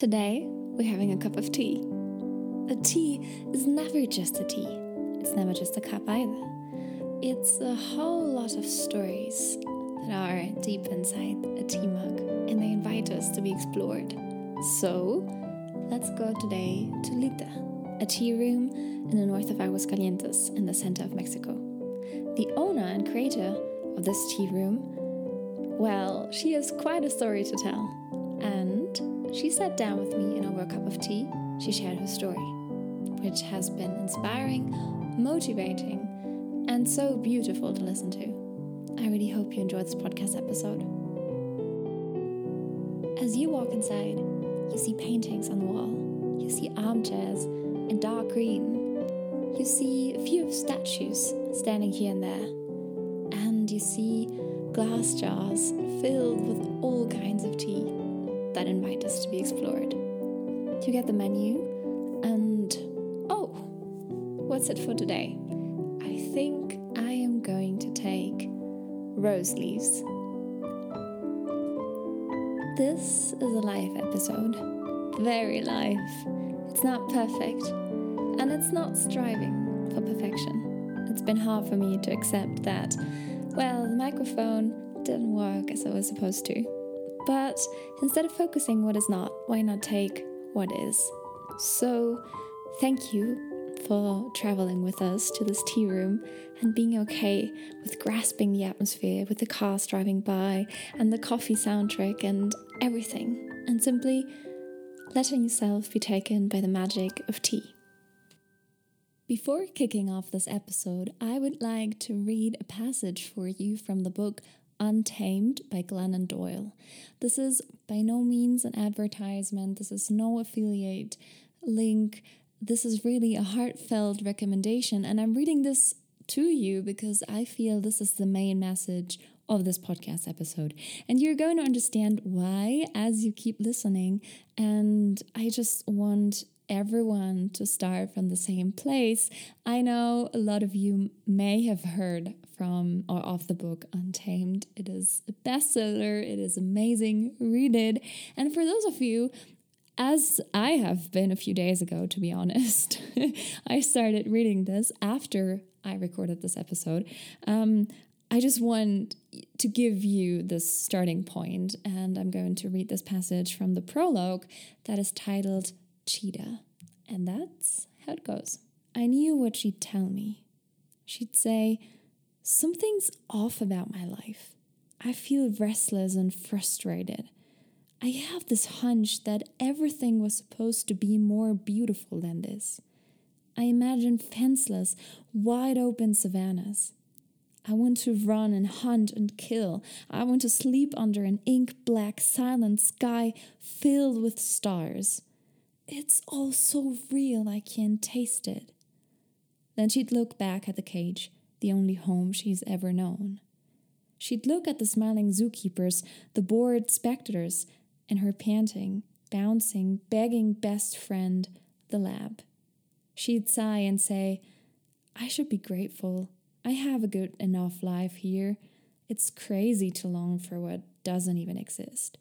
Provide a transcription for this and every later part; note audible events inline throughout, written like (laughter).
Today, we're having a cup of tea. A tea is never just a tea, it's never just a cup either. It's a whole lot of stories that are deep inside a tea mug and they invite us to be explored. So, let's go today to Lita, a tea room in the north of Aguascalientes in the center of Mexico. The owner and creator of this tea room, well, she has quite a story to tell. She sat down with me and over a cup of tea, she shared her story, which has been inspiring, motivating, and so beautiful to listen to. I really hope you enjoyed this podcast episode. As you walk inside, you see paintings on the wall, you see armchairs in dark green, you see a few statues standing here and there, and you see glass jars filled with all kinds of tea that invite us to be explored. You get the menu, and oh, what's it for today? I think I am going to take rose leaves. This is a live episode, very live. It's not perfect, and it's not striving for perfection. It's been hard for me to accept that, well, the microphone didn't work as I was supposed to. But instead of focusing what is not, why not take what is? So, thank you for traveling with us to this tea room and being okay with grasping the atmosphere with the cars driving by and the coffee soundtrack and everything, and simply letting yourself be taken by the magic of tea. Before kicking off this episode, I would like to read a passage for you from the book Untamed by Glennon Doyle. This is by no means an advertisement, this is no affiliate link. This is really a heartfelt recommendation, and I'm reading this to you because I feel this is the main message of this podcast episode. And you're going to understand why as you keep listening. And I just want everyone to start from the same place. I know a lot of you may have heard from or of the book Untamed. It is a bestseller, it is amazing. Read it. And for those of you as I have been a few days ago, to be honest, (laughs) I started reading this after I recorded this episode. Um, I just want to give you this starting point, and I'm going to read this passage from the prologue that is titled Cheetah. And that's how it goes. I knew what she'd tell me. She'd say, Something's off about my life. I feel restless and frustrated. I have this hunch that everything was supposed to be more beautiful than this. I imagine fenceless, wide open savannas. I want to run and hunt and kill. I want to sleep under an ink black, silent sky filled with stars. It's all so real I can taste it. Then she'd look back at the cage, the only home she's ever known. She'd look at the smiling zookeepers, the bored spectators, and her panting, bouncing, begging best friend, the lab. She'd sigh and say, I should be grateful. I have a good enough life here. It's crazy to long for what doesn't even exist.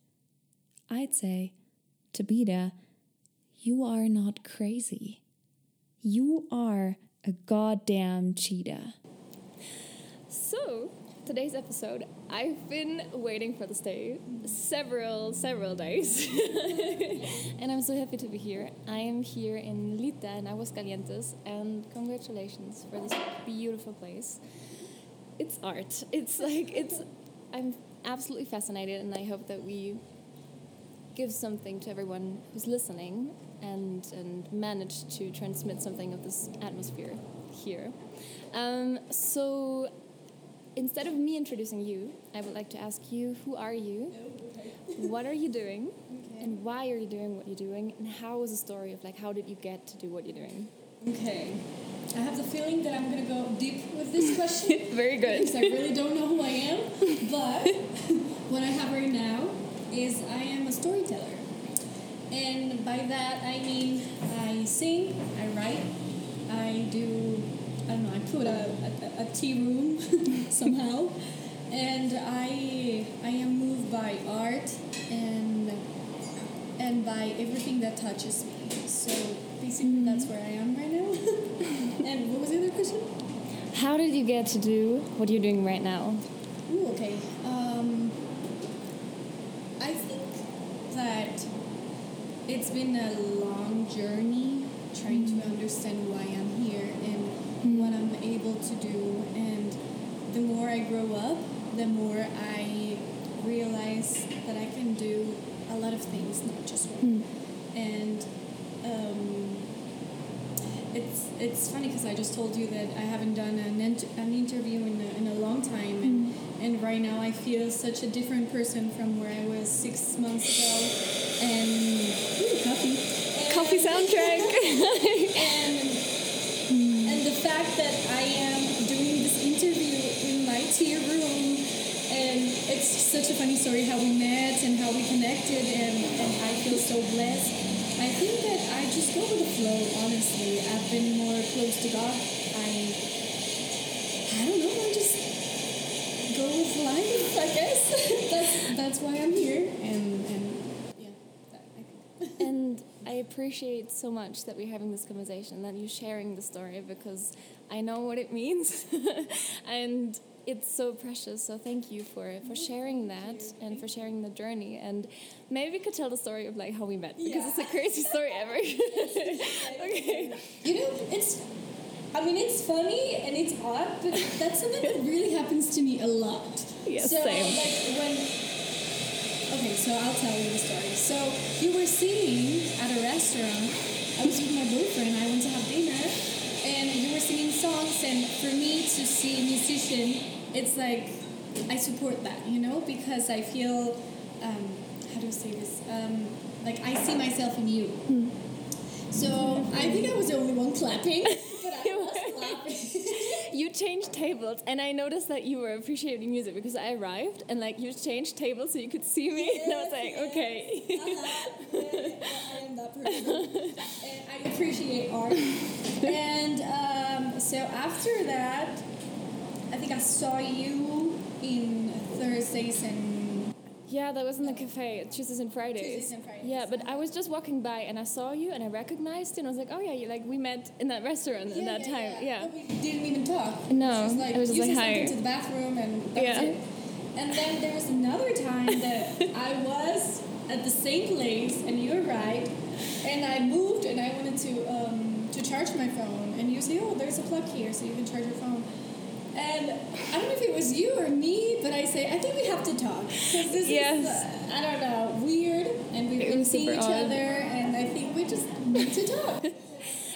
I'd say, Tabita, you are not crazy. You are a goddamn cheetah. So, today's episode, I've been waiting for this day several, several days. (laughs) and I'm so happy to be here. I am here in Lita in Aguascalientes, and congratulations for this beautiful place. It's art. It's like, it's, I'm absolutely fascinated, and I hope that we give something to everyone who's listening and, and manage to transmit something of this atmosphere here. Um, so instead of me introducing you, I would like to ask you who are you? What are you doing? Okay. And why are you doing what you're doing? And how was the story of like how did you get to do what you're doing? Okay. I have the feeling that I'm going to go deep with this question. (laughs) Very good. Because I really don't know who I am. But (laughs) what I have right now is I am a storyteller. And by that I mean I sing, I write, I do I don't know, I put a, a, a tea room (laughs) somehow. And I I am moved by art and and by everything that touches me. So basically, that's where I am right now. (laughs) and what was the other question? How did you get to do what you're doing right now? Ooh, okay. Um, I think that it's been a long journey trying to understand why I'm here and what I'm able to do. And the more I grow up, the more I realize that I can do a lot of things, not just one. And um, it's it's funny because I just told you that I haven't done an, int- an interview in a, in a long time, and, and right now I feel such a different person from where I was six months ago. And ooh, coffee, Coffee (laughs) soundtrack. (laughs) and and fact that I am doing this interview in my tea room, and it's such a funny story how we met and how we connected, and, and I feel so blessed. I think that I just go with the flow, honestly. I've been more close to God. I I don't know, I just go with life, I guess. (laughs) that's that's why I'm here and and yeah, that, I think. and I appreciate so much that we're having this conversation, that you're sharing the story because I know what it means, (laughs) and it's so precious. So thank you for for sharing that and for sharing the journey. And maybe we could tell the story of like how we met because Yeah. it's the craziest story ever. (laughs) okay. You know, it's. I mean, it's funny and it's odd, but that's something that really happens to me a lot. Yeah, so, same. like when. Okay, so I'll tell you the story. So you were singing at a restaurant. I was with my boyfriend. I went to have dinner, and you were singing songs. And for me to see a musician, it's like I support that, you know, because I feel. Um, how do I say this? Um, like I see myself in you. So I think I was the only one clapping, (laughs) but I was clapping. You changed tables, and I noticed that you were appreciating music because I arrived and like you changed tables so you could see me, and I was like, Yes, okay. Uh-huh. I am that person. (laughs) and I appreciate art. and um, so after that, I think I saw you in Thursdays and Yeah, that was in the cafe, Tuesdays and Fridays. Tuesdays and Fridays. Yeah, but I was just walking by and I saw you and I recognized you and I was like, oh yeah, you, like we met in that restaurant at that time. Yeah. But we didn't even talk. No, It was just like, it was just like, hi. to the bathroom and that Yeah. was it. And then there was another time (laughs) that I was at the same place and you arrived and I moved and I wanted to um, to charge my phone and you say, oh, there's a plug here so you can charge your phone. And I don't know if it was you or me, but I say, I think we have to talk. Because this Yes. is, uh, I don't know, weird. And we've been seeing each odd. other and I think we just need to talk. (laughs)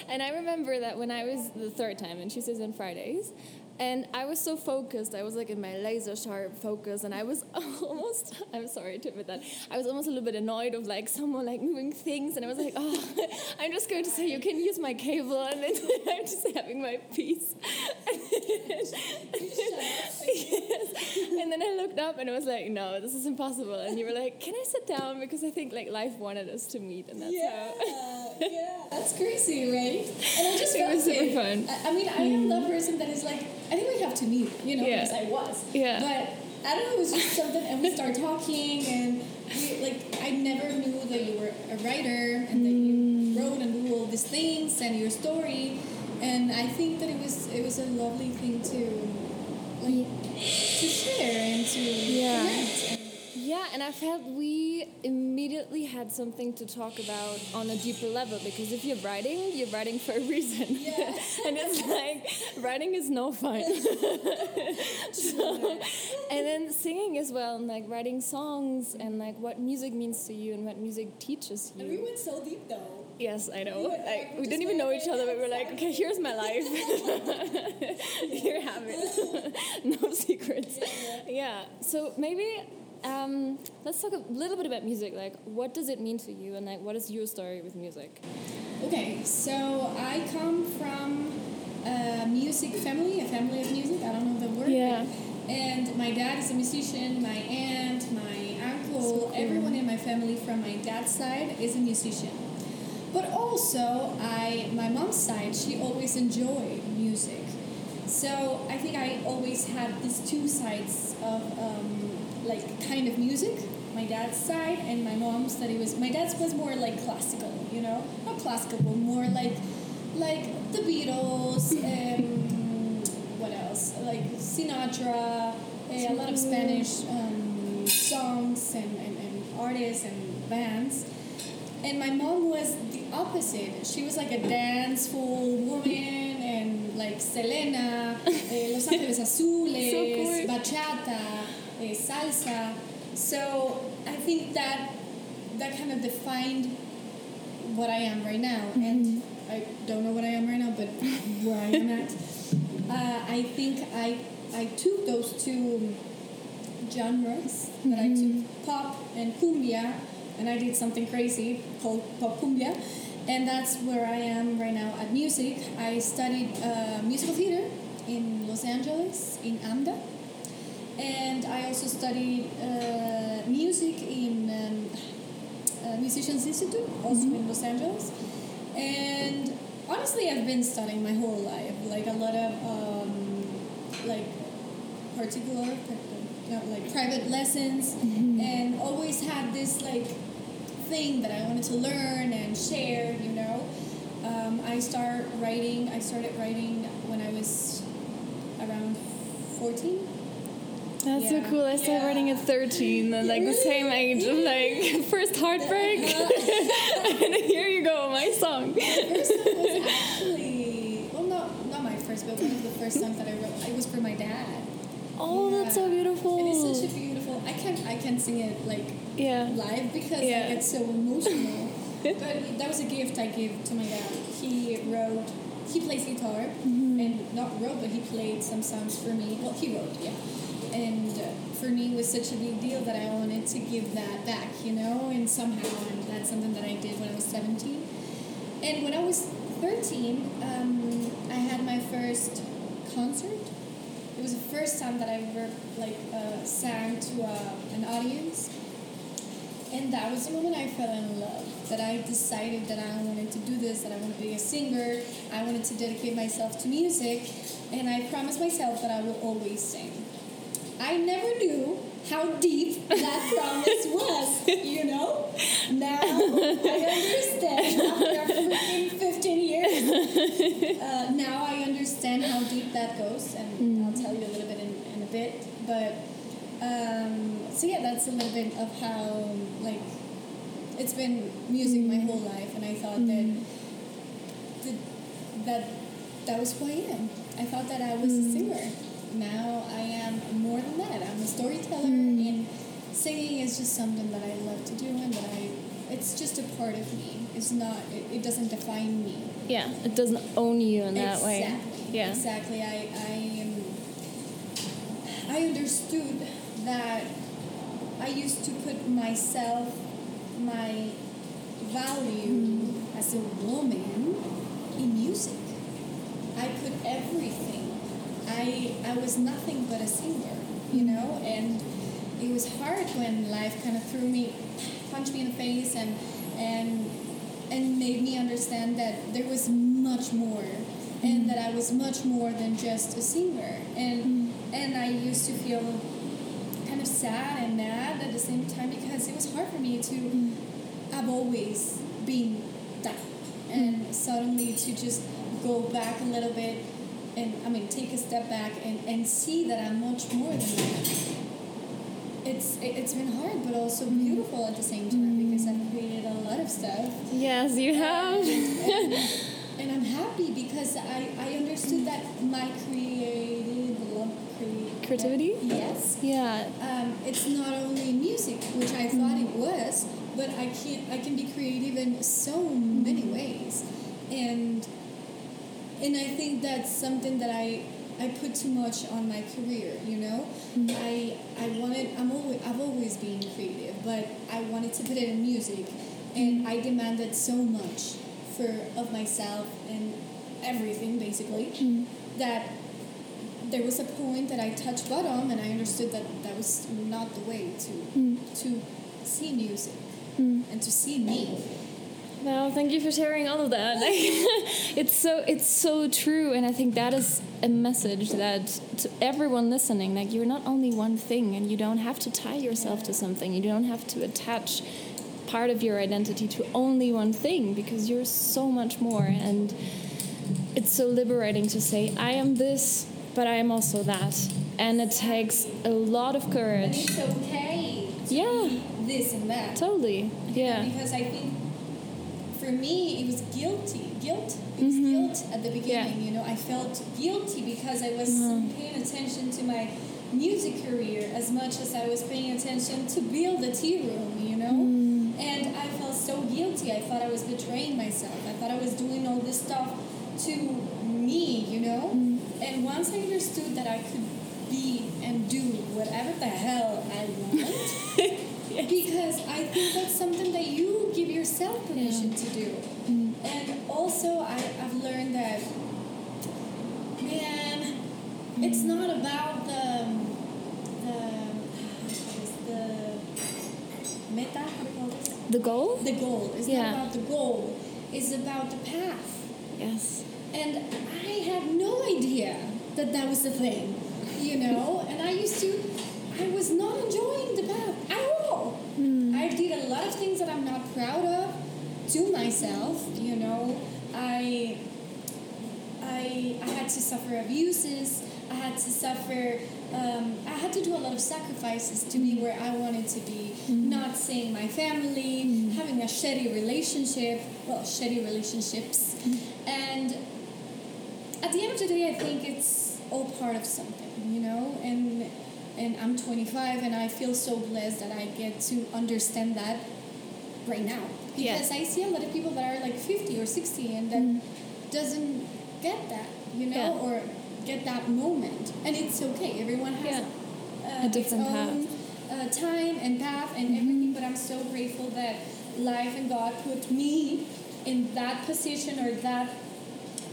And I remember that when I was the third time and she says on Fridays, and I was so focused, I was like in my laser sharp focus, and I was (laughs) almost, I'm sorry to admit that, I was almost a little bit annoyed of like someone like moving things, and I was like, (laughs) oh, I'm just going to say, you can use my cable, and then I'm just having my peace. Yes. (laughs) And then I looked up and I was like, no, this is impossible. And you were like, can I sit down? Because I think like life wanted us to meet, and that's Yeah, how. (laughs) yeah, that's crazy, right? And I just It was super it. fun. I, I mean, I am that person that is like, I think we have to meet, you know, Yeah. because I was. Yeah. But I don't know, it was just something, and we started talking, and we, like, I never knew that you were a writer and that Mm. you wrote and do all these things and your story, and I think that it was it was a lovely thing to like to share and to Yeah. connect. And, Yeah, and I felt we immediately had something to talk about on a deeper level because if you're writing, you're writing for a reason. Yeah. (laughs) and it's like writing is no fun. (laughs) so, and then singing as well, and like writing songs and like what music means to you and what music teaches you. and we went so deep though. Yes, I know. Like we didn't even know each other, but we were like, okay, here's my life. (laughs) Here have it. (laughs) no secrets. Yeah. So maybe um, let's talk a little bit about music. Like, what does it mean to you, and like, what is your story with music? Okay, so I come from a music family, a family of music. I don't know the word. Yeah. And my dad is a musician. My aunt, my uncle, everyone in my family from my dad's side is a musician. But also, I my mom's side, she always enjoyed music. So I think I always had these two sides of um, like kind of music. my dad's side, and my mom's study was my dad's was more like classical, you know, not classical, but more like like the Beatles. Um, what else? Like Sinatra, eh, a lot of Spanish um, songs and, and, and artists and bands. And my mom was the opposite. She was like a danceful woman and like Selena, (laughs) eh, Los Ángeles Azules, So cool. bachata, eh, salsa. So I think that that kind of defined what I am right now. And I don't know what I am right now, but where I am at. (laughs) Uh, I think I I took those two genres that I took pop and cumbia, and I did something crazy called pop cumbia, and that's where I am right now at music. I studied uh, musical theater in Los Angeles in AMDA, and I also studied uh, music in um, uh, Musicians Institute, also in Los Angeles, and honestly, I've been studying my whole life, like a lot of um, like particular, no, like private lessons, and always had this like thing that I wanted to learn and share. You know, um, I start writing. I started writing when I was around fourteen. That's Yeah. so cool. I started Yeah. writing at 13 and like the same age of like (laughs) (laughs) first heartbreak. (laughs) and here you go, my song. first song was actually well, not not my first, but one of the first songs that I wrote. It was for my dad. Oh, that's so Yeah. beautiful. It is such a beautiful. I can I can sing it like yeah. live because Yeah. I get so emotional. (laughs) but that was a gift I gave to my dad. He wrote. He plays guitar Mm-hmm. and not wrote, but he played some songs for me. Well, he wrote, yeah. And uh, for me, it was such a big deal that I wanted to give that back, you know, and somehow, and that's something that I did when I was 17. And when I was 13, um, I had my first concert. It was the first time that I ever like uh, sang to uh, an audience, and that was the moment I fell in love. That I decided that I wanted to do this, that I wanted to be a singer. I wanted to dedicate myself to music, and I promised myself that I will always sing. I never knew how deep that (laughs) promise was, you know? Now I understand after freaking 15 years. (laughs) Uh, now I understand how deep that goes, and I'll mm-hmm. tell you a little bit in, in a bit. But, um, so yeah, that's a little bit of how, like, it's been music my mm-hmm. whole life, and I thought that, mm-hmm. that that that was who I am. I thought that I was a singer. Now I am more than that. I'm a storyteller, and singing is just something that I love to do, and that I. It's just a part of me. It's not. It, it doesn't define me. Yeah, it doesn't own you in that way. Exactly. Yeah. Exactly. I I. Um, I understood that I used to put myself, my value mm-hmm. as a woman, in music. I put everything. I I was nothing but a singer, you mm-hmm. know, and it was hard when life kind of threw me, punched me in the face, and and and made me understand that there was much more, and that I was much more than just a singer, and and I used to feel kind of sad and mad at the same time because it was hard for me to. I've always been that, and suddenly to just go back a little bit, and I mean take a step back and, and see that I'm much more than that. It's it, it's been hard, but also mm-hmm. beautiful at the same time because I've created a lot of stuff, Yes, you have. and, and I'm happy because I I understood that my creative love Creativity? Yes yeah. um, it's not only music, which I thought it was, but I can I can be creative in so many ways, and and I think that's something that I I put too much on my career. You know, I I wanted I'm always I've always been creative, but I wanted to put it in music, and I demanded so much for of myself and everything basically that there was a point that I touched bottom and I understood that that was not the way to mm. to see music mm. and to see me. Well, thank you for sharing all of that. (laughs) it's so it's so true, and I think that is a message that to everyone listening, like you're not only one thing, and you don't have to tie yourself to something. You don't have to attach part of your identity to only one thing because you're so much more, and it's so liberating to say, "I am this, but I am also that," and it takes a lot of And courage. it's okay. to Yeah. be This and that. Totally, yeah. Because I think for me it was guilty. Guilt. It was Mhm. guilt at the beginning. Yeah. You know, I felt guilty because I was Mhm. paying attention to my music career as much as I was paying attention to build a tea room. You know. Mm. And I felt so guilty. I thought I was betraying myself. I thought I was doing all this stuff to me, you know? Mm. And once I understood that I could be and do whatever the hell I want, (laughs) because I think that's something that you give yourself permission to do. Mm. And also, I, I've learned that, man, it's not about the, the, is the meta, how do you call this? The goal? The goal. It's Yeah. not about the goal. It's about the path. Yes. And I had no idea that that was the thing, you know? and I used to, I was not enjoying the path at all. Mm. I did a lot of things that I'm not proud of to myself, you know? I, I, I had to suffer abuses. I had to suffer, um, I had to do a lot of sacrifices to be where I wanted to be. Mm-hmm. Not seeing my family, mm-hmm. having a shitty relationship, well, shitty relationships. Mm-hmm. And at the end of the day, I think it's all part of something, you know? And, and I'm 25 and I feel so blessed that I get to understand that right now. Because I see a lot of people that are like 50 or 60 and that doesn't get that, you know, Yeah. or get that moment. And it's okay. Everyone has Yeah. uh, A different its own uh, time and path and everything. But I'm so grateful that life and God put me in that position or that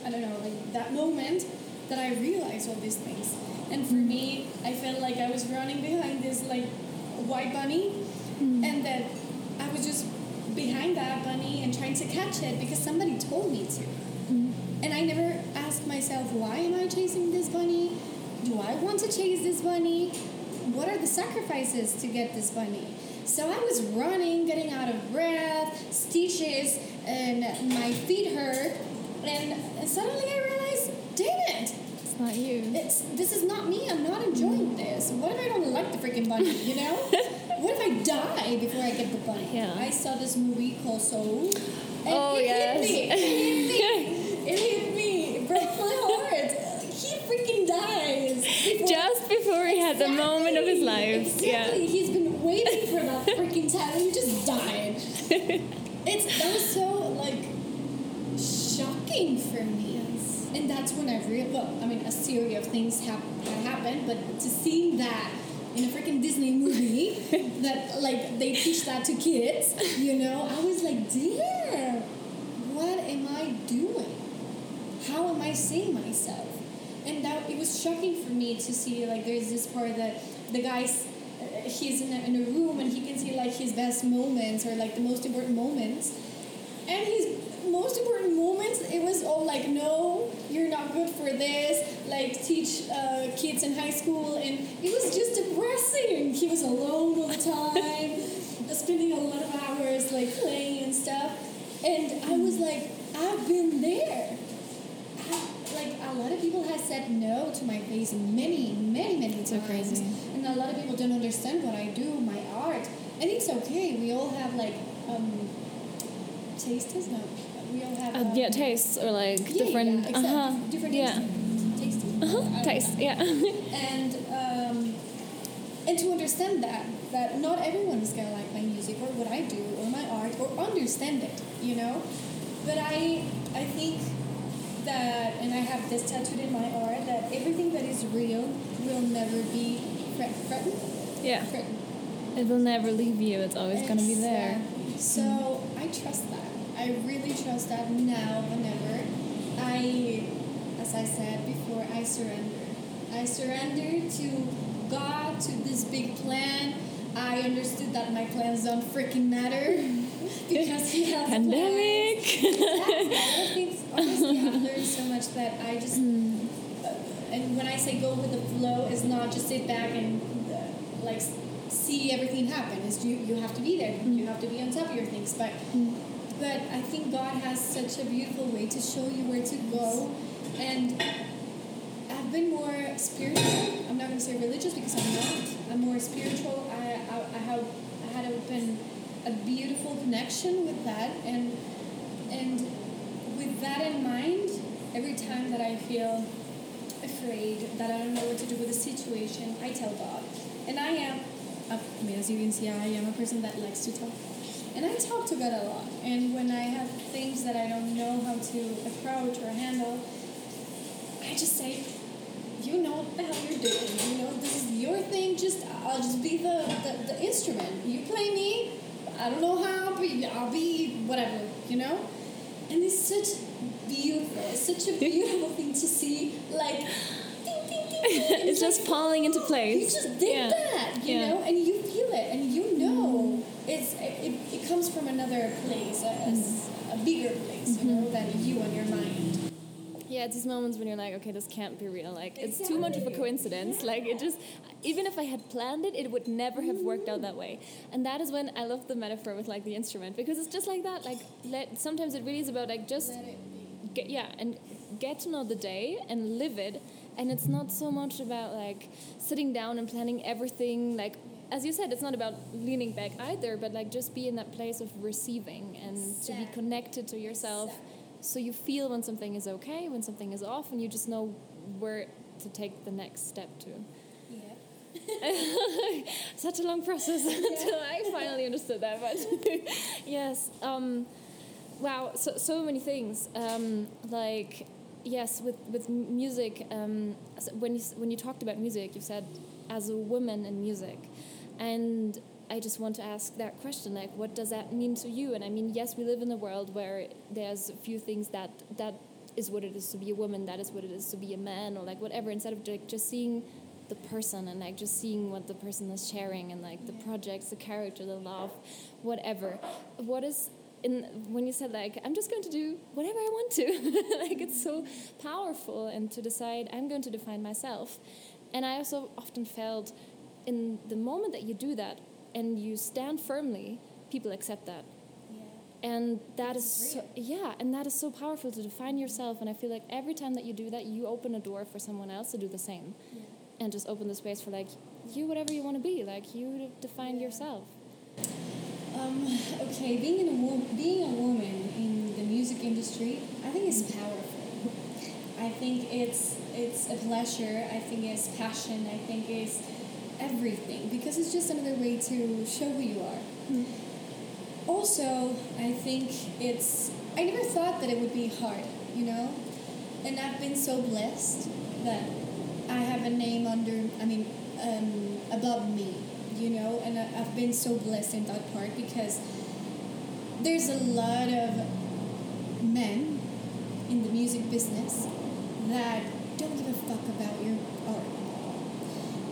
I don't know, like that moment that I realized all these things. And for me, I felt like I was running behind this like white bunny, and that I was just behind that bunny and trying to catch it because somebody told me to. And I never myself, why am I chasing this bunny? Do I want to chase this bunny? What are the sacrifices to get this bunny? So I was running, getting out of breath, stitches, and my feet hurt. And suddenly I realized, damn it, It's not you. it's this is not me. I'm not enjoying this. What if I don't like the freaking bunny? You know? (laughs) what if I die before I get the bunny? Yeah. I saw this movie called Soul. And Oh, it yes. hit me. It hit me. (laughs) it hit me. It broke my heart. He freaking dies. before- Just before he had the moment of his life. Exactly. He's been waiting for that freaking time and he just died. (laughs) It's that was so like shocking for me. And that's when I realized, well, I mean, a series of things had happened, but to see that in a freaking Disney movie, (laughs) that like they teach that to kids, you know, I was like, dear, what am I doing? How am I seeing myself? And that it was shocking for me to see like there's this part that the guy's uh, he's in a, in a room and he can see like his best moments or like the most important moments. And his most important moments it was all like no you're not good for this like teach uh, kids in high school. And it was just depressing. He was alone all the time (laughs) spending a lot of hours like playing and stuff. And i was like i've been there like a lot of people have said no to my face many many many times So crazy. and a lot of people don't understand what i do my art and it's okay we all have like um tastes no we all have Uh, um, yeah, tastes or like yeah, different. yeah, exactly. uh huh. different Yeah. tastes Uh-huh. don't Taste. Yeah. (laughs) and um, and to understand that that not everyone is gonna like my music or what I do or my art or understand it, you know. But I I think that and I have this tattooed in my art that everything that is real will never be threatened. yeah. Threatened. It will never leave you. It's always gonna be there. So I trust that. I really trust that now whenever I, as I said before, I surrender. I surrender to God, to this big plan. I understood that my plans don't freaking matter (laughs) because He has a plan. exactly. I think honestly, I've learned so much that I just. Mm. Uh, and when I say go with the flow, is not just sit back and uh, like see everything happen. Is you you have to be there. Mm. You have to be on top of your things. But but I think God has such a beautiful way to show you where to go, and I've been more spiritual. I'm not going to say religious because I'm not. I'm more spiritual. I I, I have I had open a beautiful connection with that, and and with that in mind, every time that I feel afraid that I don't know what to do with a situation, I tell God, and I am. I mean, as you can see, I am a person that likes to talk. And I talk to God a lot. And when I have things that I don't know how to approach or handle, I just say, you know what the hell you're doing. You know, this is your thing. Just I'll just be the, the, the instrument. You play me. I don't know how, but I'll be whatever, you know? And it's such beautiful. It's such a (laughs) beautiful thing to see, like, (gasps) ding, ding, ding, (laughs) it's just like, falling into (gasps) place. you just did Yeah. that, you Yeah. know, and you feel it, and you know mm-hmm. it's it, it comes from another place, a mm-hmm. bigger place, you mm-hmm. know, than you and your mind. Yeah, it's these moments when you're like, okay, this can't be real. Like, it's too much of a Exactly. coincidence. Like, it just, even if I had planned it, it would never have worked out that way. And that is when I love the metaphor with like the instrument because it's just like that. Like, let sometimes it really is about like just Let it be. get yeah and get to know the day and live it. And it's not so much about like sitting down and planning everything. Like, as you said, it's not about leaning back either, but like just be in that place of receiving and to be connected to yourself so you feel when something is okay, when something is off, and you just know where to take the next step to. Yeah. (laughs) Such a long process until I finally understood that. But (laughs) yes, um, wow, so so many things. Um, like yes, with with music. Um, when you when you talked about music, you said as a woman in music, and I just want to ask that question, like, what does that mean to you? And I mean, yes, we live in a world where there's a few things that that is what it is to be a woman, that is what it is to be a man, or like whatever. Instead of like just seeing the person and like just seeing what the person is sharing and like the projects, the character, the love, whatever. What is in when you said like I'm just going to do whatever I want to, (laughs) like it's so powerful and to decide I'm going to define myself. And I also often felt in the moment that you do that and you stand firmly, people accept that. Yeah. And that is so, yeah, and that is so powerful to define yourself. And I feel like every time that you do that, you open a door for someone else to do the same, Yeah. and just open the space for like you, whatever you want to be, like you define Yeah. yourself. Um, okay, being in a wo- being a woman in the music industry, I think is powerful. I think it's it's a pleasure. I think it's passion. I think it's everything because it's just another way to show who you are. Also, I think it's. I never thought that it would be hard, you know, and I've been so blessed that I have a name under. I mean, um, above me, you know, and I, I've been so blessed in that part because there's a lot of men in the music business that don't give a fuck about your art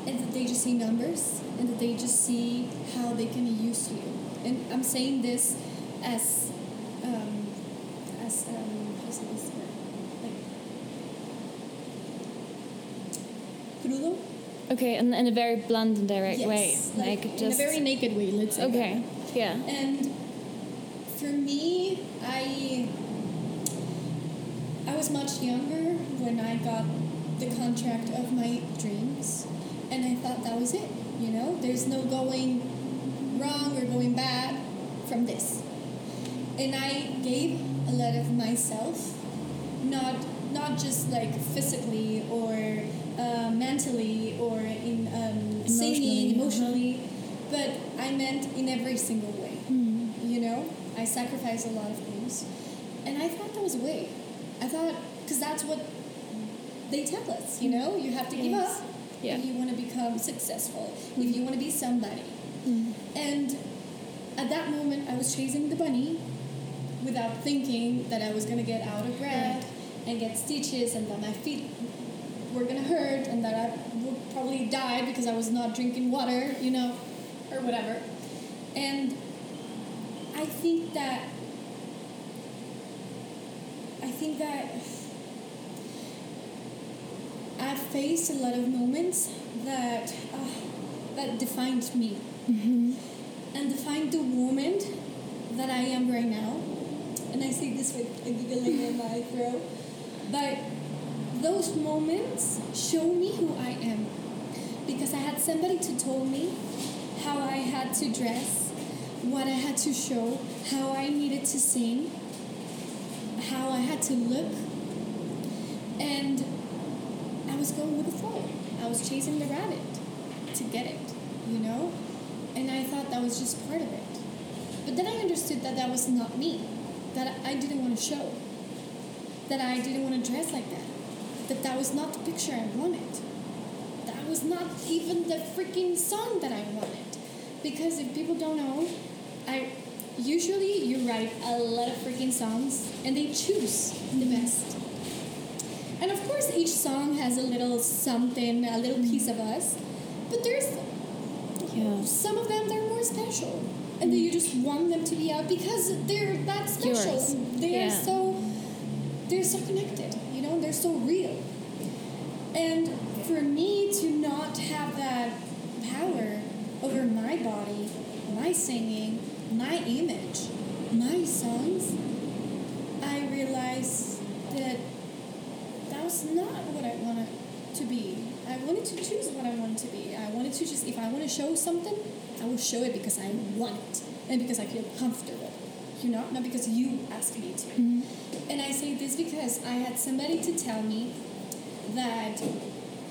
and that they just see numbers and that they just see how they can use you. And I'm saying this as um, as um, how to this word like crudo. Okay, and in a very blunt and direct way, Yes, like, in just a very naked way. Let's say. okay, yeah, And for me, I I was much younger when I got the contract of my dreams, and I thought that was it. You know, there's no going wrong or going bad from this. And I gave a lot of myself, not not just like physically or uh, mentally or in um, singing Emotionally, emotionally, but I meant in every single way. You know, I sacrificed a lot of things, and I thought that was a way. I thought because that's what they tell us. You know, you have to give up Yeah. if you want to become successful, if you want to be somebody. Mm-hmm. And at that moment, I was chasing the bunny without thinking that I was going to get out of breath and get stitches and that my feet were going to hurt and that I would probably die because I was not drinking water, you know, or whatever. And I think that I think that I've faced a lot of moments that uh, that defined me Mm-hmm. and defined the woman that I am right now. And I say this with a giggling in my throat. But those moments show me who I am. Because I had somebody to tell me how I had to dress, what I had to show, how I needed to sing, how I had to look. And I was going with the flow. I was chasing the rabbit to get it, you know? And I thought that was just part of it. But then I understood that that was not me, that I didn't want to show, that I didn't want to dress like that, that that was not the picture I wanted. That was not even the freaking song that I wanted. Because if people don't know, I usually you write a lot of freaking songs and they choose the best. And of course, each song has a little something, a little mm-hmm. piece of us. But there's Yeah. some of them they're more special, and then you just mm-hmm. want them to be out because they're that special. Yours. They're so they're so connected. You know, they're so real. And for me to not have that power over my body, my singing, my image, my songs, I realized that that was not what I wanted to be. I wanted to choose what I wanted to be. I wanted to just, if I want to show something, I will show it because I want it and because I feel comfortable. You know, not because you asked me to. Mm-hmm. And I say this because I had somebody to tell me that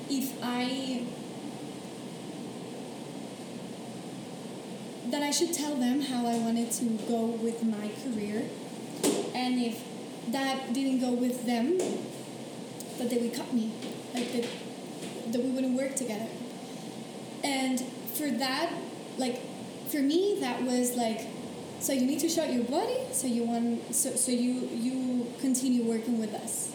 if I that I should tell them how I wanted to go with my career, and if that didn't go with them, that they would cut me, like that, that we wouldn't work together. And for that, like, for me, that was like, so you need to show your body, so you want, so so you you continue working with us.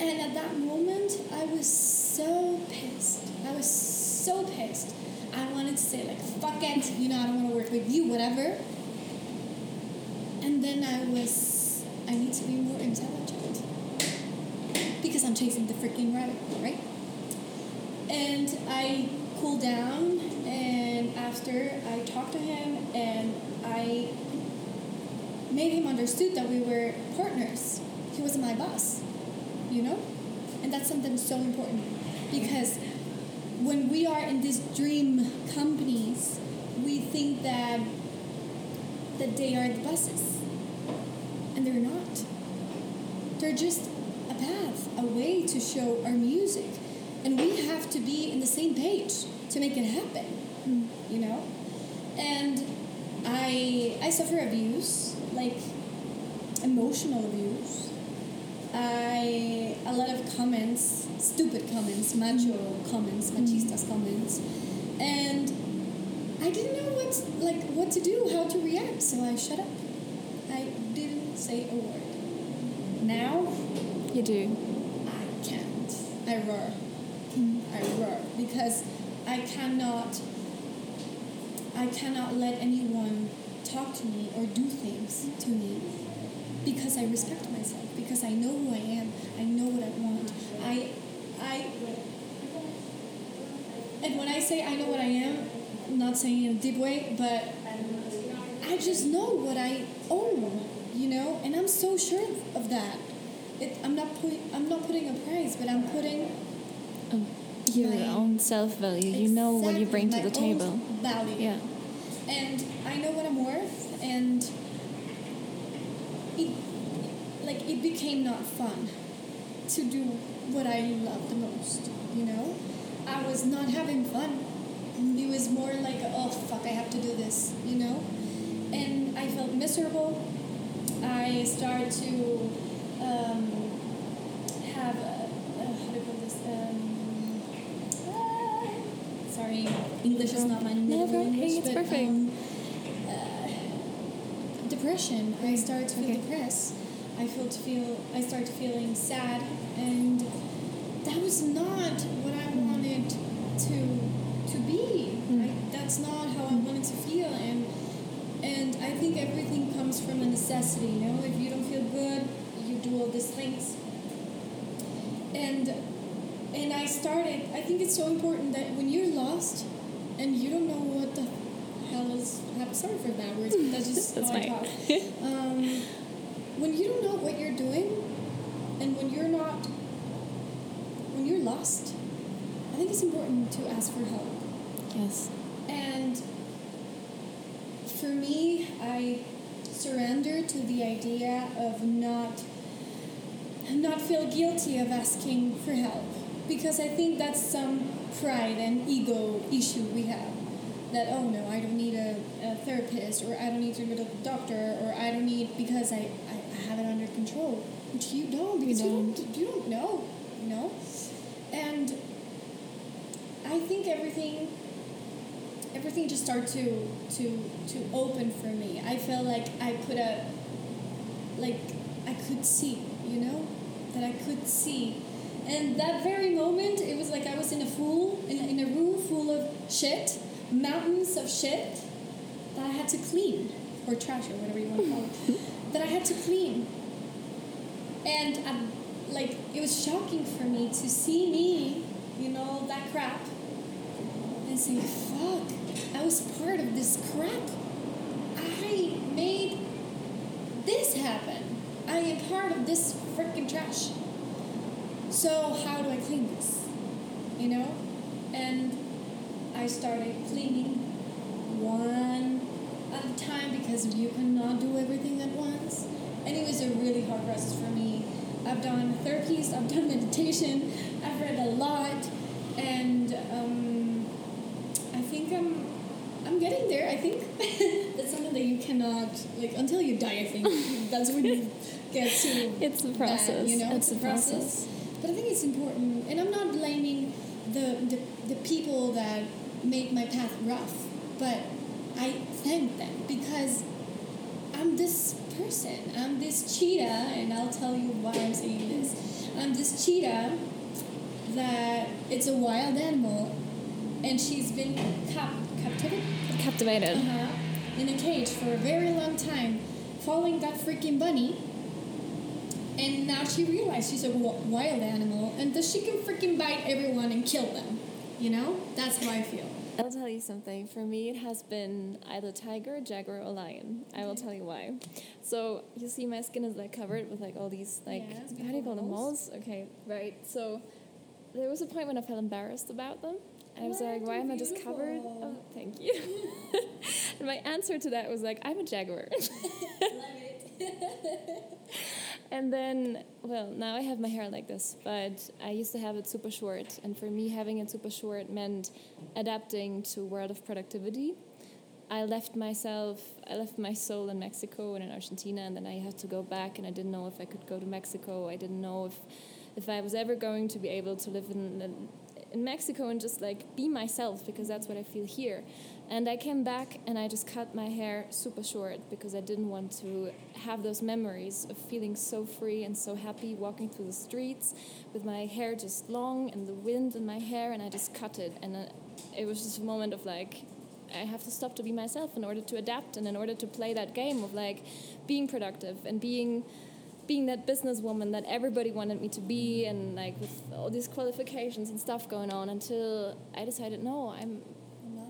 And at that moment, I was so pissed. I was so pissed. I wanted to say like, fuck it, you know, I don't want to work with you, whatever. And then I was, I need to be more intelligent because I'm chasing the freaking rabbit, right? And I cooled down, and after I talked to him, and I made him understood that we were partners. He wasn't my boss, you know, and that's something so important because when we are in these dream companies, we think that that they are the bosses, and they're not. They're just path, a way to show our music, and we have to be in the same page to make it happen. You know, and I I suffer abuse, like emotional abuse. I a lot of comments, stupid comments, macho comments, machistas mm-hmm. comments, and I didn't know what like what to do, how to react, so I shut up. I didn't say a word. Now You do. I can't. I roar. I roar because I cannot. I cannot let anyone talk to me or do things to me because I respect myself because I know who I am. I know what I want. I I and when I say I know what I am, I'm not saying in a deep way, but I just know what I own, you know, and I'm so sure of that. It, I'm not putting I'm not putting a price, but I'm putting Um, your own self value. You know what you bring to the table. Value. Yeah. And I know what I'm worth, and it like it became not fun to do what I love the most. You know, I was not having fun. It was more like, oh fuck, I have to do this. You know, and I felt miserable. I started to um, have a, uh, how do you call this? Um, ah, sorry, English is not my native language. it's but, perfect. Um, uh, depression. I started to feel Okay. depressed. I felt to feel. I started feeling sad, and that was not what I wanted to to be. Mm. I, that's not how I wanted to feel, and and I think everything comes from a necessity. You know, if you don't feel good, do all these things. And and I started. I think it's so important that when you're lost and you don't know what the hell is. I'm sorry for that words, but that's just (laughs) That's how I talk. (laughs) Um, when you don't know what you're doing, and when you're not, when you're lost, I think it's important to ask for help. Yes. And for me, I surrender to the idea of not not feel guilty of asking for help because I think that's some pride and ego issue we have. That oh no, I don't need a, a therapist or I don't need to go to the doctor or I don't need because I, I, have it under control. Which you don't because you don't. don't you don't know, you know? And I think everything everything just started to to to open for me. I felt like I could have like I could see, you know, that I could see. And that very moment, it was like I was in a pool, in, in a room full of shit, mountains of shit that I had to clean, or trash, or whatever you want to call it, (laughs) that I had to clean. And um, like it was shocking for me to see me, you know, that crap, and say, "Fuck, I was part of this crap. I made this happen. I am part of this freaking trash. So how do I clean this? You know? And I started cleaning one at a time because you cannot do everything at once. And it was a really hard process for me. I've done therapies, I've done (laughs) meditation, I've read a lot, and um, I think I'm I'm getting there. I think (laughs) that's something that you cannot like until you die. I think (laughs) that's when you get to It's that, process. you know, It's the process. But I think it's important, and I'm not blaming the, the the people that made my path rough, but I thank them because I'm this person. I'm this cheetah, and I'll tell you why I'm saying this. I'm this cheetah that it's a wild animal, and she's been cap- captivated Captivated. uh-huh, in a cage for a very long time, following that freaking bunny. And now she realized she's a wild animal and that she can freaking bite everyone and kill them. You know? That's how I feel. I'll tell you something. For me, it has been either tiger, jaguar, or lion. I will tell you why. So you see, my skin is like covered with like all these like Yes, how do you call them moles? Okay, right. So there was a point when I felt embarrassed about them. And I was like, why am I just covered? Oh, thank you. and (laughs) my answer to that was like, I'm a jaguar. (laughs) And then, well, now I have my hair like this, but I used to have it super short. And for me, having it super short meant adapting to world of productivity. I left myself, I left my soul in Mexico and in Argentina, and then I had to go back, and I didn't know if I could go to Mexico. I didn't know if, if I was ever going to be able to live in, in Mexico and just like be myself, because that's what I feel here. And I came back and I just cut my hair super short because I didn't want to have those memories of feeling so free and so happy walking through the streets with my hair just long and the wind in my hair, and I just cut it. And uh, it was just a moment of like, I have to stop to be myself in order to adapt and in order to play that game of like being productive and being being that businesswoman that everybody wanted me to be mm-hmm. and like with all these qualifications and stuff going on until I decided no I'm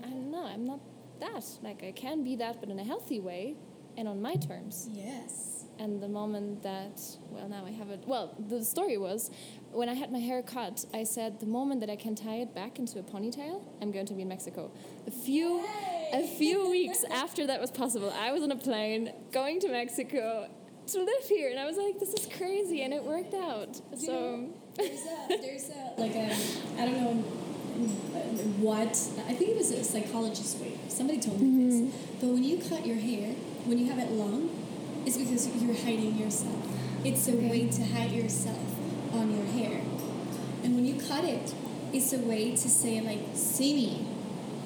I'm not I'm not that. Like I can be that but in a healthy way and on my terms. Yes. and the moment that well now I have it well the story was when I had my hair cut I said the moment that I can tie it back into a ponytail I'm going to be in Mexico. A few a few weeks after that was possible I was on a plane going to Mexico to live here and I was like this is crazy and it worked out You so know, there's a, there's a, like a, I don't know what, I think it was a psychologist way. Somebody told me this. Mm-hmm. But when you cut your hair, when you have it long, it's because you're hiding yourself. It's a way to hide yourself on your hair. And when you cut it, it's a way to say, like, see me.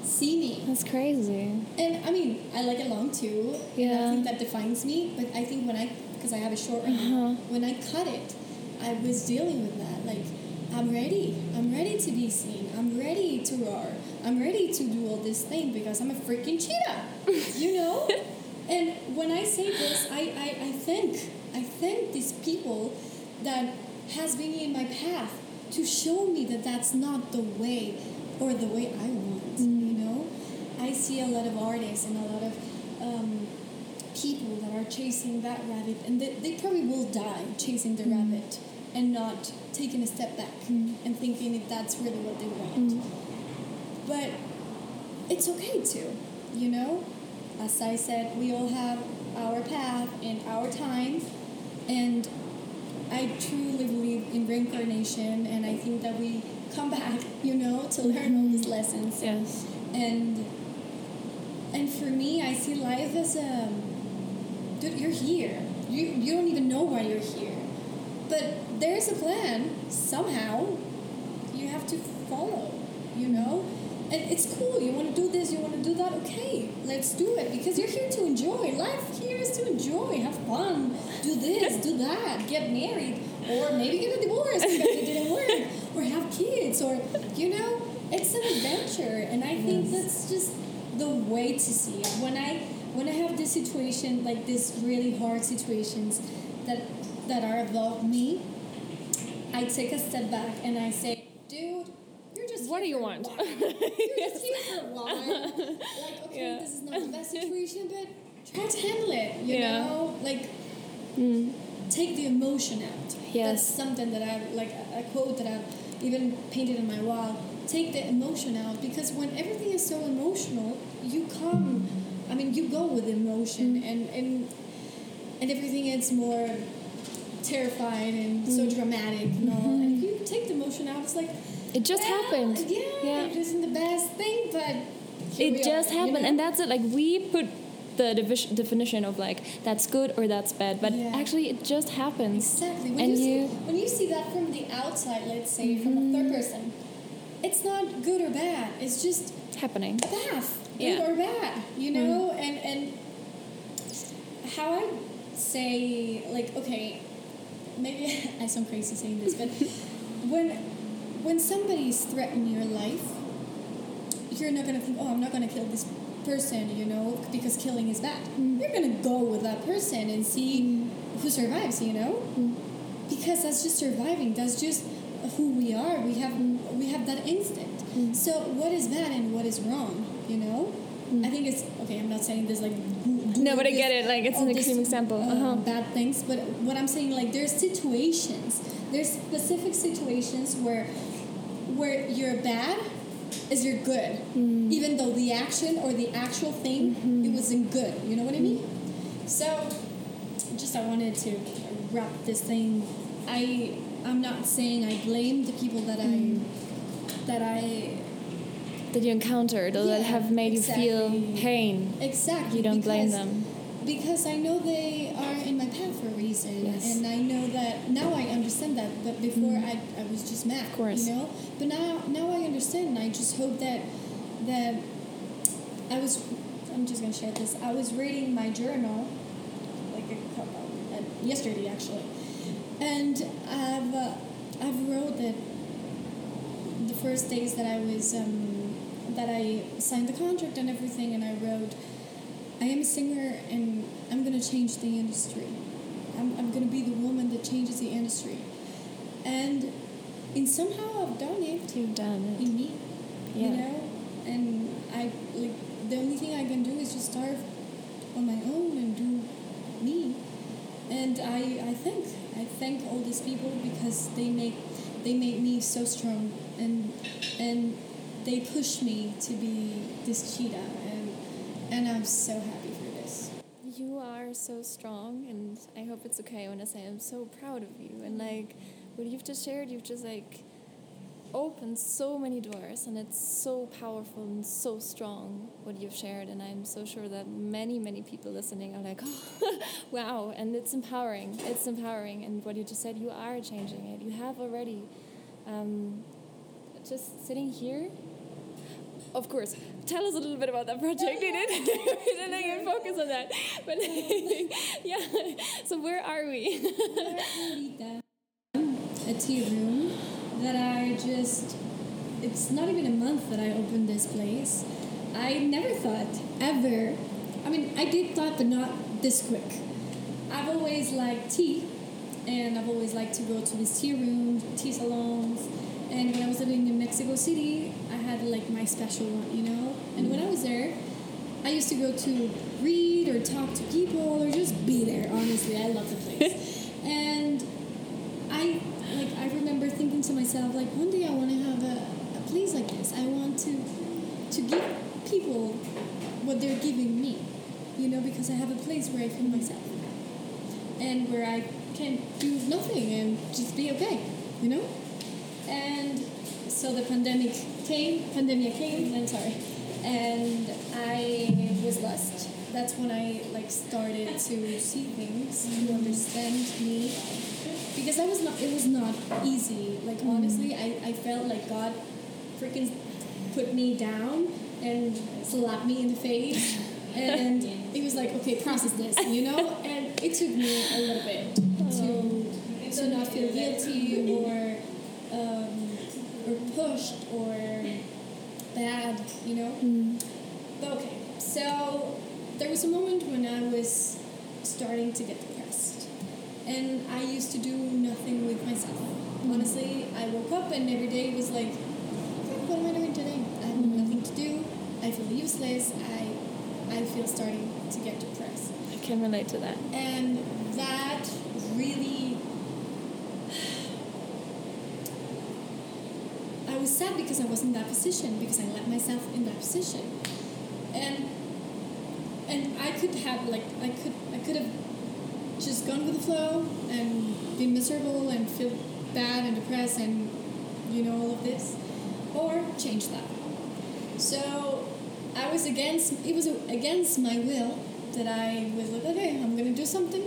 See me. that's crazy And I mean, I like it long too. And I think that defines me. But I think when I, because I have a short right Uh-huh. when I cut it, I was dealing with that. Like, I'm ready. I'm ready to be seen. I'm ready to roar. I'm ready to do all this thing because I'm a freaking cheetah. You know? (laughs) And when I say this, I, I, I thank I thank these people that has been in my path to show me that that's not the way or the way I want. Mm. You know, I see a lot of artists and a lot of um, people that are chasing that rabbit, and they, they probably will die chasing the Mm. rabbit and not taking a step back Mm. and thinking if that's really what they want. But it's okay to, you know? As I said, we all have our path and our time, and I truly believe in reincarnation, and I think that we come back, (laughs) you know, to learn all these lessons. Yes. And and for me, I see life as a dude. You're here. You you don't even know why you're here, but there's a plan. Somehow, you have to follow. You know, and it's cool. You want to do this. You want to do that. Okay, let's do it because you're here to enjoy. Life here is to enjoy, have fun, do this, do that, get married, or maybe get a divorce because it didn't work, (laughs) or have kids, or you know, it's an adventure, and I think that's just the way to see it. When I when I have this situation like this really hard situations that that are above me, I take a step back and I say, dude, you're just What do you want? You're just here for a (laughs) while. Like, okay, Yeah. this is not the best situation, but try to handle it. You Yeah. know, like Mm. take the emotion out. Yes. That's something that I like a a quote that I've even painted on my wall. Take the emotion out because when everything is so emotional, you come. I mean, you go with emotion Mm. and and and everything is more terrifying and so Mm. dramatic and all. And if you take the emotion out, it's like It just well, happened. Yeah, Yeah. it isn't the best thing, but it just are, you happened know? and that's it like we put the division, definition of like that's good or that's bad but Yeah. actually it just happens Exactly. When and you, see, you Mm-hmm. when you see that from the outside, let's say from a third person, it's not good or bad. It's just happening path, Yeah. Mm. or bad. You know, and and how I say like okay, maybe (laughs) I sound crazy saying this, but when when somebody's threatening your life, you're not gonna think, oh, I'm not gonna kill this person, you know, because killing is bad. Mm. You're gonna go with that person and see who survives, you know, Mm. because that's just surviving. That's just who we are. We have we have that instinct. Mm. So what is bad and what is wrong, you know? I think it's okay. I'm not saying this like No, but I get it, like, it's an extreme example. uh, Uh-huh. Bad things, but what I'm saying like there's situations. There's specific situations where where you're bad is you're good, Mm. even though the action or the actual thing Mm-hmm. it wasn't good. You know what I mean? So, just I wanted to wrap this thing. I I'm not saying I blame the people that I Mm. that I that you encountered or that have made you feel pain exactly you don't blame them because I know they are in my path for a reason, Yes. and I know that now I understand that. But before Mm. I, I was just mad, Of course. you know. But now now I understand, and I just hope that that I was. I'm just gonna share this. I was reading my journal, like a couple, uh, yesterday actually, and I've uh, I've wrote that the first days that I was um, that I signed the contract and everything, and I wrote, I am a singer and I'm gonna change the industry. I'm, I'm gonna be the woman that changes the industry, and in somehow I've done it. You've done it. In me, yeah. you know, and I like the only thing I can do is just start on my own and do me, and I I thank I thank all these people because they make they made me so strong. And and they push me to be this cheetah and and I'm so happy for this. You are so strong, and I hope it's okay when I say I'm so proud of you. And like what you've just shared, you've just like opened so many doors, and it's so powerful and so strong what you've shared. And I'm so sure that many, many people listening are like, oh, (laughs) wow. And it's empowering. It's empowering. And what you just said, you are changing it. You have already. Um, just sitting here of course. Tell us a little bit about that project. We didn't, (laughs) we didn't even focus on that. But (laughs) yeah, so where are we? a tea room that I just it's not even a month that I opened this place. I never thought ever I mean, I did thought, but not this quick. I've always liked tea, and I've always liked to go to these tea rooms, tea salons. And when I was living in Mexico City, I had like my special one, you know. And when I was there, I used to go to read or talk to people or just be there. Honestly, I love the place. (laughs) and I like I remember thinking to myself like one day I want to have a, a place like this. I want to to give people what they're giving me, you know, because I have a place where I feel myself and where I can do nothing and just be okay, you know. And so the pandemic came, pandemic came. I'm sorry, and I was lost. That's when I like started to see things, to understand me, because that was not. It was not easy. Like mm-hmm. honestly, I, I felt like God, freaking, put me down and slapped me in the face, (laughs) and it was like, okay, process this, you know. And it took me a little bit to oh. to not feel guilty or um, or pushed or bad, you know. Mm. But okay, so there was a moment when I was starting to get depressed, and I used to do nothing with myself. Honestly, I woke up and every day was like, what am I doing today? I have nothing to do. I feel useless. I I feel starting to get depressed. I can relate to that. And that really. I was sad because I was in that position, because I let myself in that position. And and I could have like I could I could have just gone with the flow and be miserable and feel bad and depressed and you know all of this or change that. So I was against it was against my will that I was like okay I'm gonna do something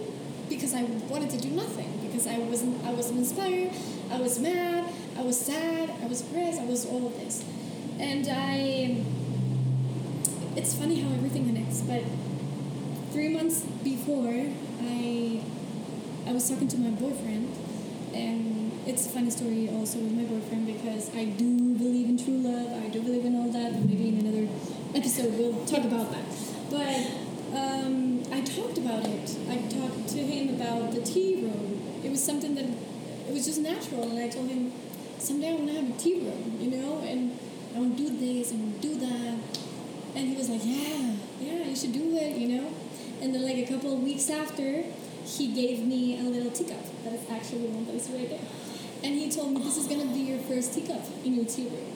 because I wanted to do nothing because I wasn't I wasn't inspired I was mad I was sad I was depressed I was all of this. And I it's funny how everything connects but three months before I I was talking to my boyfriend and it's a funny story also with my boyfriend because I do believe in true love I do believe in all that but maybe in another episode we'll talk about that. But um, I talked about it. I talked to him about the tea room it was something that it was just natural and I told him someday I want to have a tea room you know and I want to do this and to do that. And he was like yeah yeah you should do it you know? And then like a couple of weeks after he gave me a little teacup. That is actually one that is right there and he told me this is gonna be your first teacup in your tea room.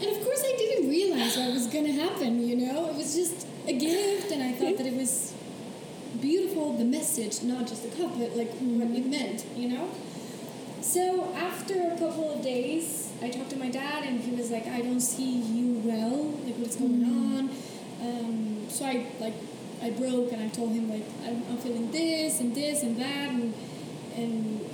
And of course I didn't realize what was gonna happen you know? It was just a gift and I thought that it was beautiful the message not just the cup but like what it meant you know so after a couple of days I talked to my dad and he was like I don't see you well like what's going on? Um, so I like I broke and I told him like I'm, I'm feeling this and this and that and and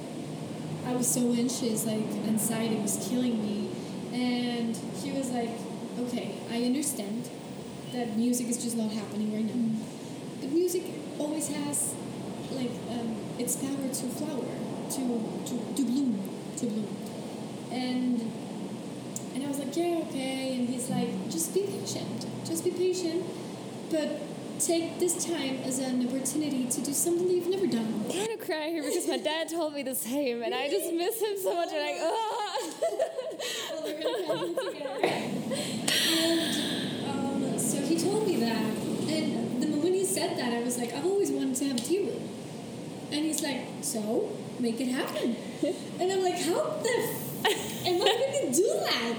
I was so anxious like anxiety was killing me. And he was like okay I understand that music is just not happening right now. The music always has like um, its power to flower to, to to bloom to bloom and and I was like yeah okay and he's like just be patient just be patient but take this time as an opportunity to do something that you've never done. I'm gonna cry here because my dad told me the same, and I just miss him so much. And like, oh. well, we're gonna together. (laughs) And um, so he told me that, and the moment he said that, I was like, I've always wanted to have a tea room. And he's like, so make it happen. and I'm like, how the f- am I gonna do that?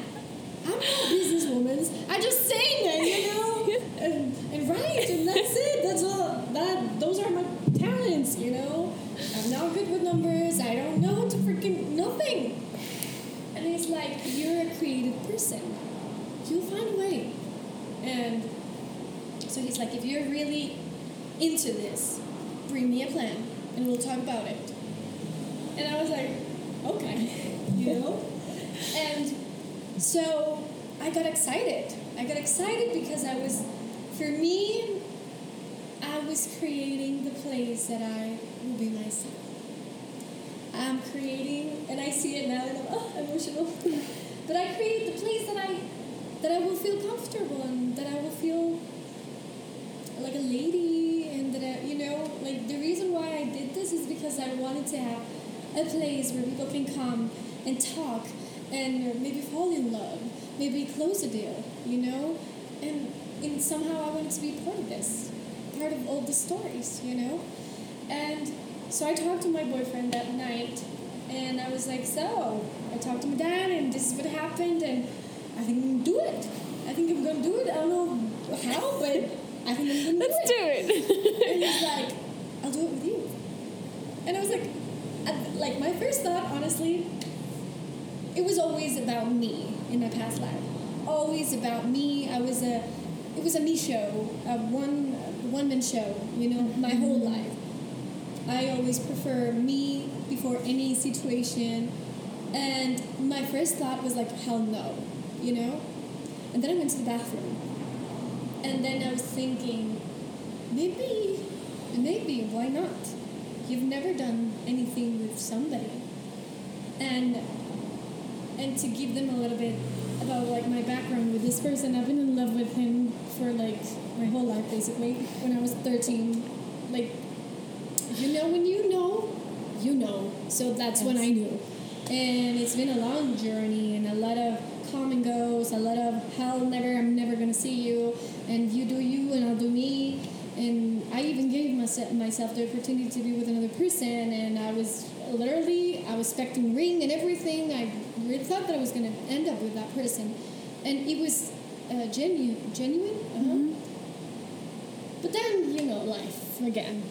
I'm not a businesswoman. I just sang it, you know, and, and write, and that's it. That's all. That those are my talents, you know. I'm not good with numbers. I don't know how to freaking nothing. And he's like, you're a creative person. You'll find a way. And so he's like, if you're really into this, bring me a plan, and we'll talk about it. And I was like, okay, you know. And so I got excited. I got excited because I was, for me, I was creating the place that I will be myself. I'm creating, and I see it now, and I'm oh, emotional. (laughs) but I create the place that I, that I will feel comfortable and that I will feel like a lady and that I, you know like the reason why I did this is because I wanted to have a place where people can come and talk and maybe fall in love, maybe close a deal, you know, and and somehow I wanted to be part of this, part of all the stories, you know, and so I talked to my boyfriend that night, and I was like, so I talked to my dad, and this is what happened, and I think I'm gonna do it. I think I'm gonna do it. I don't know how, but I think I'm gonna do Let's do do it. it. And he's like, I'll do it with you. And I was like, I, like my first thought, honestly, it was always about me in my past life. Always about me. I was a, it was a me show, a one one man show. You know, my mm-hmm. whole life. I always prefer me before any situation. And my first thought was like, hell no, you know? And then I went to the bathroom. And then I was thinking, maybe, maybe, why not? You've never done anything with somebody. And and to give them a little bit about like my background with this person, I've been in love with him for like my whole life basically. When I was 13, like you know when you know you know so that's when i knew and it's been a long journey and a lot of come and goes a lot of hell never i'm never gonna see you and you do you and i'll do me and i even gave myself, myself the opportunity to be with another person and i was literally i was expecting ring and everything. I really thought that i was gonna end up with that person. And it was uh, genu- genuine? Uh-huh. but then you know life again.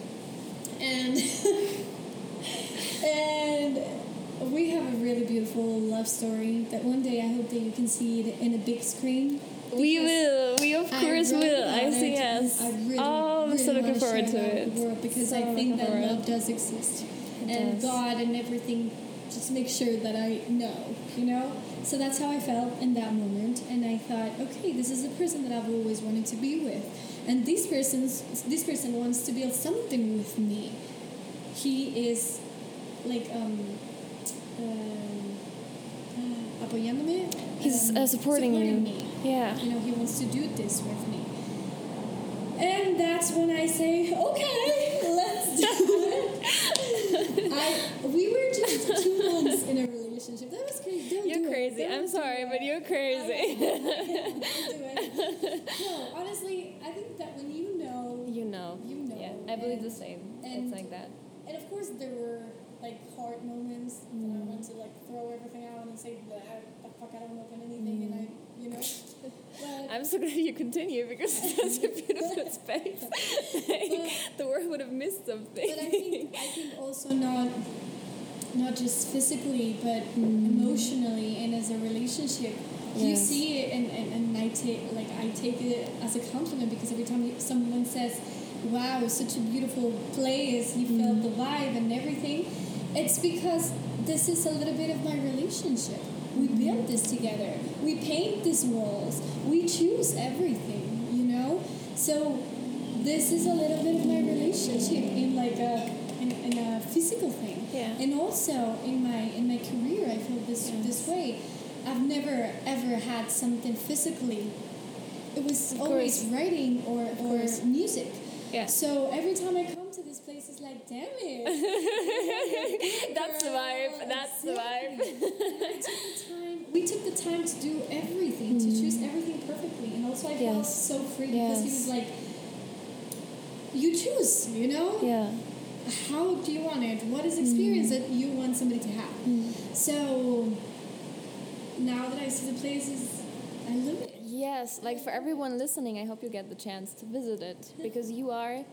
And (laughs) and we have a really beautiful love story that one day I hope that you can see it in a big screen. We will. We of course really will. I see. Yes. I really, oh, I'm really so looking forward to it. with the world because So I think that forward. love does exist, It and does. God and everything. Just make sure that I know, you know. So that's how I felt in that moment, and I thought, okay, this is the person that I've always wanted to be with, and this person's this person wants to build something with me. He is like um uh, apoyándome. He's um, uh, supporting you. me Yeah. you know, he wants to do this with me. And that's when I say, okay, let's do it. I, we were just two months in a relationship. That was crazy. Don't You're crazy. Don't I'm sorry, it. but you're crazy. can't. I can't. Don't do it. (laughs) No, honestly, I think that when you know, you know. You know, Yeah, I believe and- the same. and- it's like that. and of course there were like hard moments that Mm. I want to like throw everything out and say, "Blah, the fuck, I don't know anything, and I, you know. (laughs) But I'm so glad you continue because (laughs) it's such a beautiful space. (laughs) Like, the world would have missed something. but I think I think also not not just physically but emotionally and as a relationship you Yes. see it and, and, and I take like I take it as a compliment because every time someone says wow such a beautiful place you felt the vibe and everything it's because this is a little bit of my relationship. We build this together. We paint these walls. We choose everything you know? So this is a little bit of my relationship in like a in, in a physical thing. Yeah. and also in my in my career i feel this this way. I've never ever had something physically. It was Of always course. writing or, or music. Yeah. so every time i come to this place it's like damn it (laughs) That's the vibe. That's the vibe. (laughs) And took the time. We took the time to do everything, to choose mm. everything perfectly, and also I felt so free because he was like, "You choose, you know. Yeah. How do you want it? What is the experience that you want somebody to have?" Mm. So now that I see the places, I love it. Yes, like for everyone listening, I hope you get the chance to visit it because you are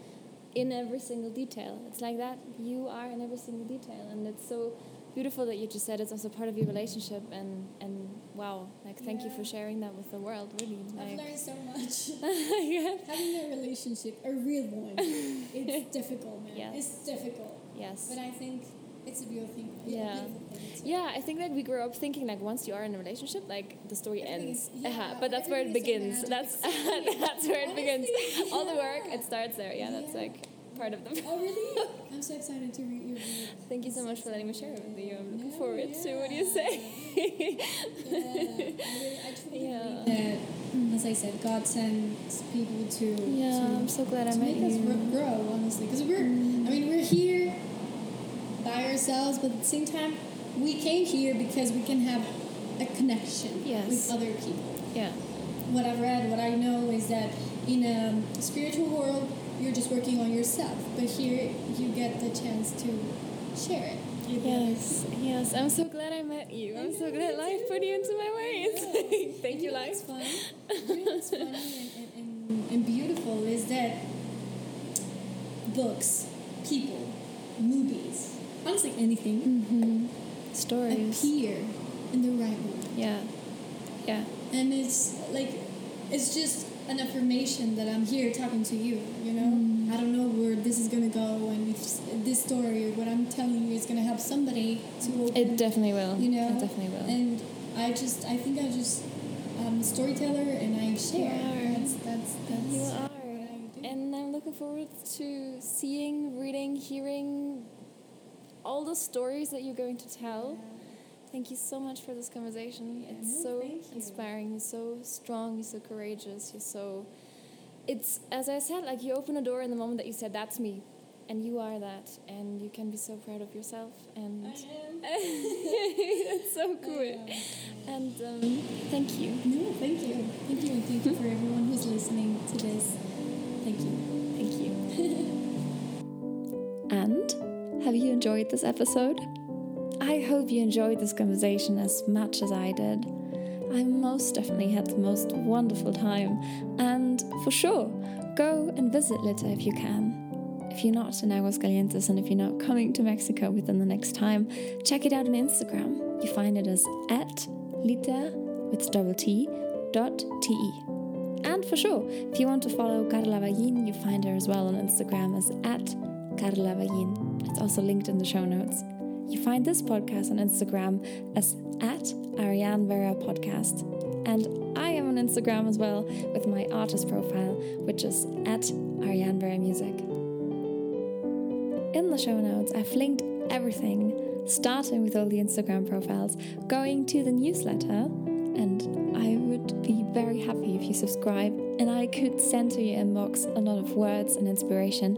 in every single detail. It's like that. You are in every single detail, and it's so beautiful that you just said it's also part of your relationship. And and wow, like thank you for sharing that with the world. Really, I've learned so much. (laughs) yeah. Having a relationship, a real one, it's (laughs) difficult, man. Yes. It's difficult, yes. but I think it's a beautiful thing. Yeah. Yeah, I think that we grew up thinking like once you are in a relationship, like the story Everything ends. is- yeah, uh-huh. But that's where it begins. That's (laughs) that's where it begins. Honestly, All the work it starts there. Yeah, that's Yeah. like part of the. Oh really? (laughs) I'm so excited to read your book. Thank you so much for letting me share it with you. I'm looking Yeah, forward to what you say. yeah, I, really, I truly Yeah. believe that, as I said, God sends people to yeah, to, I'm so glad I met make us you. gr- grow, honestly, because we're. I mean, we're here by ourselves, but at the same time, we came here because we can have a connection Yes. with other people. Yeah. What I've read, what I know is that in a spiritual world, you're just working on yourself, but here you get the chance to share it. Yes, yes. I'm so glad I met you. I'm so glad life put you into my ways. (laughs) Thank you, life. You know what's funny and, and, and, and beautiful is that books, people, movies, honestly anything, Mm-hmm. Stories. appear in the right way. Yeah. Yeah. And it's like, it's just an affirmation that I'm here talking to you, you know? Mm. I don't know where this is going to go and if this story or what I'm telling you is going to help somebody to open It definitely will. you know It definitely will. and i just i think i just i'm a storyteller and i share You are. that's that's that's you are. And I'm looking forward to seeing, reading, hearing all the stories that you're going to tell. Thank you so much for this conversation. Yeah, it's no, so you. inspiring. You're so strong. You're so courageous. You're so. It's as I said, like you open a door in the moment that you said, "That's me," and you are that, and you can be so proud of yourself. And I am. (laughs) that's so cool. And um, thank you. no thank you thank you and thank you for everyone who's listening to this thank you Thank you. (laughs) and have you enjoyed this episode? I hope you enjoyed this conversation as much as I did. I most definitely had the most wonderful time, and for sure, go and visit Lita if you can. If you're not in Aguascalientes and if you're not coming to Mexico within the next time, check it out on Instagram. You find it as at Lita with double T dot te. And for sure, if you want to follow Carla Vallin, you find her as well on Instagram as at Carla Vallin. It's also linked in the show notes. You find this podcast on Instagram as at Ariane Vera Podcast. And I am on Instagram as well with my artist profile, which is at Ariane Vera Music. In the show notes, I've linked everything, starting with all the Instagram profiles, going to the newsletter, and I would be very happy if you subscribe and I could send to your inbox a lot of words and inspiration.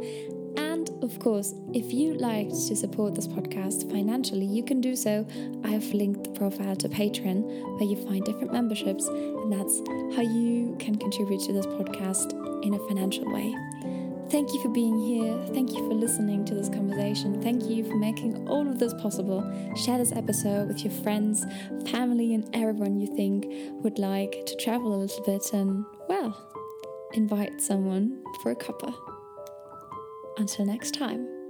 Of course, if you'd like to support this podcast financially, you can do so. I have linked the profile to Patreon, where you find different memberships, and that's how you can contribute to this podcast in a financial way. Thank you for being here. Thank you for listening to this conversation. Thank you for making all of this possible. Share this episode with your friends, family, and everyone you think would like to travel a little bit and, well, invite someone for a cuppa. Until next time.